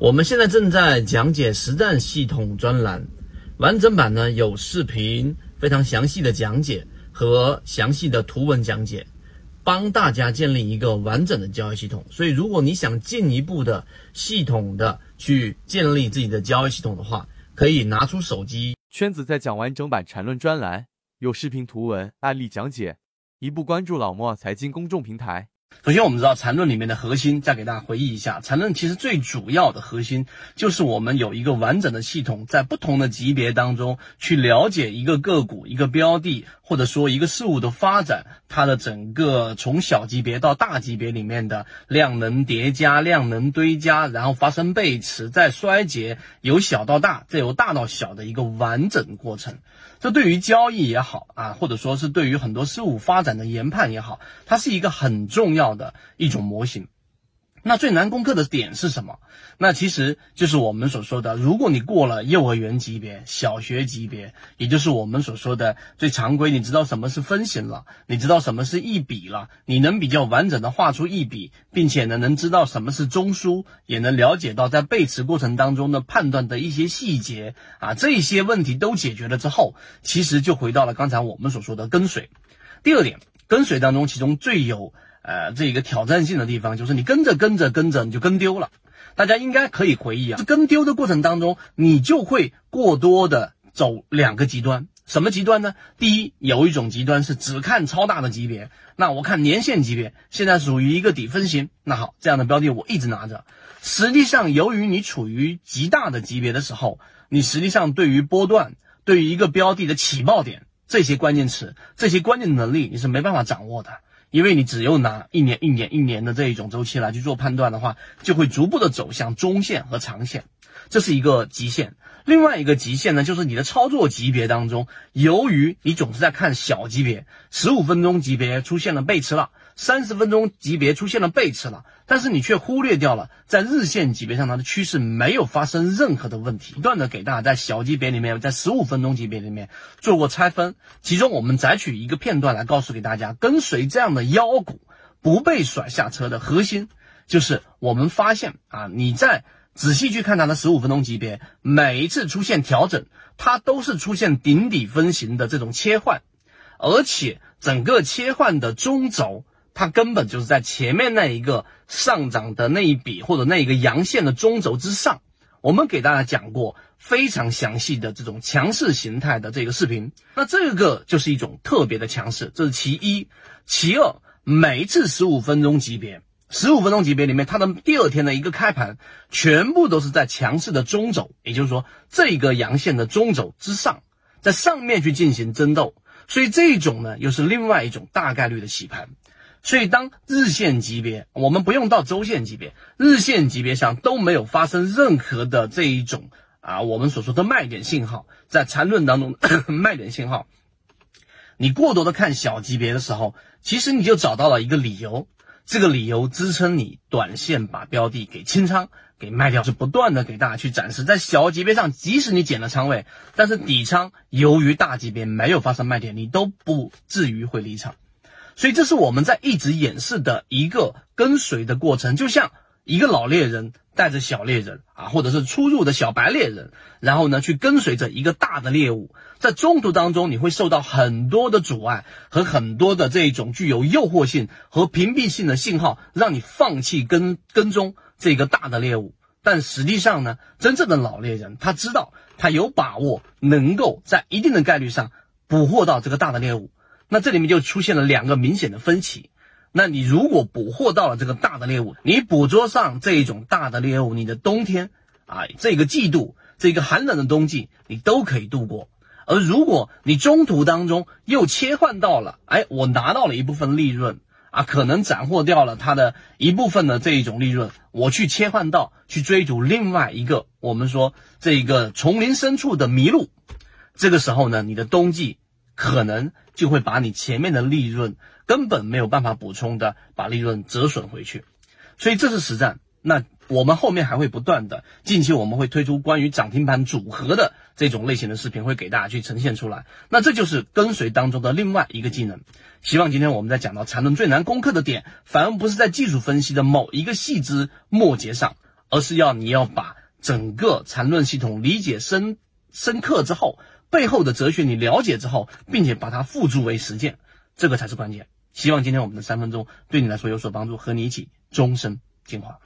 我们现在正在讲解实战系统专栏，完整版呢有视频，非常详细的讲解和详细的图文讲解，帮大家建立一个完整的交易系统。所以，如果你想进一步的系统的去建立自己的交易系统的话，可以拿出手机。圈子在讲完整版缠论专栏，有视频、图文、案例讲解，一步关注老莫财经公众平台。首先，我们知道缠论里面的核心，再给大家回忆一下，缠论其实最主要的核心就是我们有一个完整的系统，在不同的级别当中去了解一个个股、一个标的，或者说一个事物的发展，它的整个从小级别到大级别里面的量能叠加、量能堆加，然后发生背驰再衰竭，由小到大，再由大到小的一个完整过程。这对于交易也好啊，或者说是对于很多事物发展的研判也好，它是一个很重要的一种模型。那最难攻克的点是什么？那其实就是我们所说的，如果你过了幼儿园级别、小学级别，也就是我们所说的最常规，你知道什么是分型了，你知道什么是一笔了，你能比较完整的画出一笔，并且呢，能知道什么是中枢，也能了解到在背驰过程当中的判断的一些细节啊，这些问题都解决了之后，其实就回到了刚才我们所说的跟随。第二点，跟随当中，其中最有。呃，这个挑战性的地方就是你跟着跟着跟着你就跟丢了，大家应该可以回忆啊，跟丢的过程当中，你就会过多的走两个极端，什么极端呢？第一，有一种极端是只看超大的级别，那我看年线级别，现在属于一个底分型，那好，这样的标的我一直拿着。实际上，由于你处于极大的级别的时候，你实际上对于波段，对于一个标的的起爆点这些关键词，这些关键能力，你是没办法掌握的。因为你只有拿一年、一年、一年的这一种周期来去做判断的话，就会逐步的走向中线和长线，这是一个极限。另外一个极限呢，就是你的操作级别当中，由于你总是在看小级别，十五分钟级别出现了背驰了。三十分钟级别出现了背驰了，但是你却忽略掉了在日线级别上它的趋势没有发生任何的问题。不断的给大家在小级别里面，在十五分钟级别里面做过拆分，其中我们摘取一个片段来告诉给大家，跟随这样的妖股不被甩下车的核心，就是我们发现啊，你在仔细去看它的十五分钟级别，每一次出现调整，它都是出现顶底分型的这种切换，而且整个切换的中轴。它根本就是在前面那一个上涨的那一笔或者那一个阳线的中轴之上，我们给大家讲过非常详细的这种强势形态的这个视频。那这个就是一种特别的强势，这是其一。其二，每一次十五分钟级别，十五分钟级别里面，它的第二天的一个开盘，全部都是在强势的中轴，也就是说这个阳线的中轴之上，在上面去进行争斗。所以这种呢，又是另外一种大概率的洗盘。所以，当日线级别，我们不用到周线级别，日线级别上都没有发生任何的这一种啊，我们所说的卖点信号，在缠论当中 卖点信号，你过多的看小级别的时候，其实你就找到了一个理由，这个理由支撑你短线把标的给清仓给卖掉，是不断的给大家去展示，在小级别上，即使你减了仓位，但是底仓由于大级别没有发生卖点，你都不至于会离场。所以这是我们在一直演示的一个跟随的过程，就像一个老猎人带着小猎人啊，或者是初入的小白猎人，然后呢去跟随着一个大的猎物，在中途当中你会受到很多的阻碍和很多的这种具有诱惑性和屏蔽性的信号，让你放弃跟跟踪这个大的猎物。但实际上呢，真正的老猎人他知道他有把握能够在一定的概率上捕获到这个大的猎物。那这里面就出现了两个明显的分歧。那你如果捕获到了这个大的猎物，你捕捉上这一种大的猎物，你的冬天啊，这个季度，这个寒冷的冬季，你都可以度过。而如果你中途当中又切换到了，哎，我拿到了一部分利润啊，可能斩获掉了它的一部分的这一种利润，我去切换到去追逐另外一个，我们说这个丛林深处的麋鹿，这个时候呢，你的冬季。可能就会把你前面的利润根本没有办法补充的，把利润折损回去。所以这是实战。那我们后面还会不断的，近期我们会推出关于涨停板组合的这种类型的视频，会给大家去呈现出来。那这就是跟随当中的另外一个技能。希望今天我们在讲到缠论最难攻克的点，反而不是在技术分析的某一个细枝末节上。而是要你要把整个缠论系统理解深深刻之后，背后的哲学你了解之后，并且把它付诸为实践，这个才是关键。希望今天我们的三分钟对你来说有所帮助，和你一起终身进化。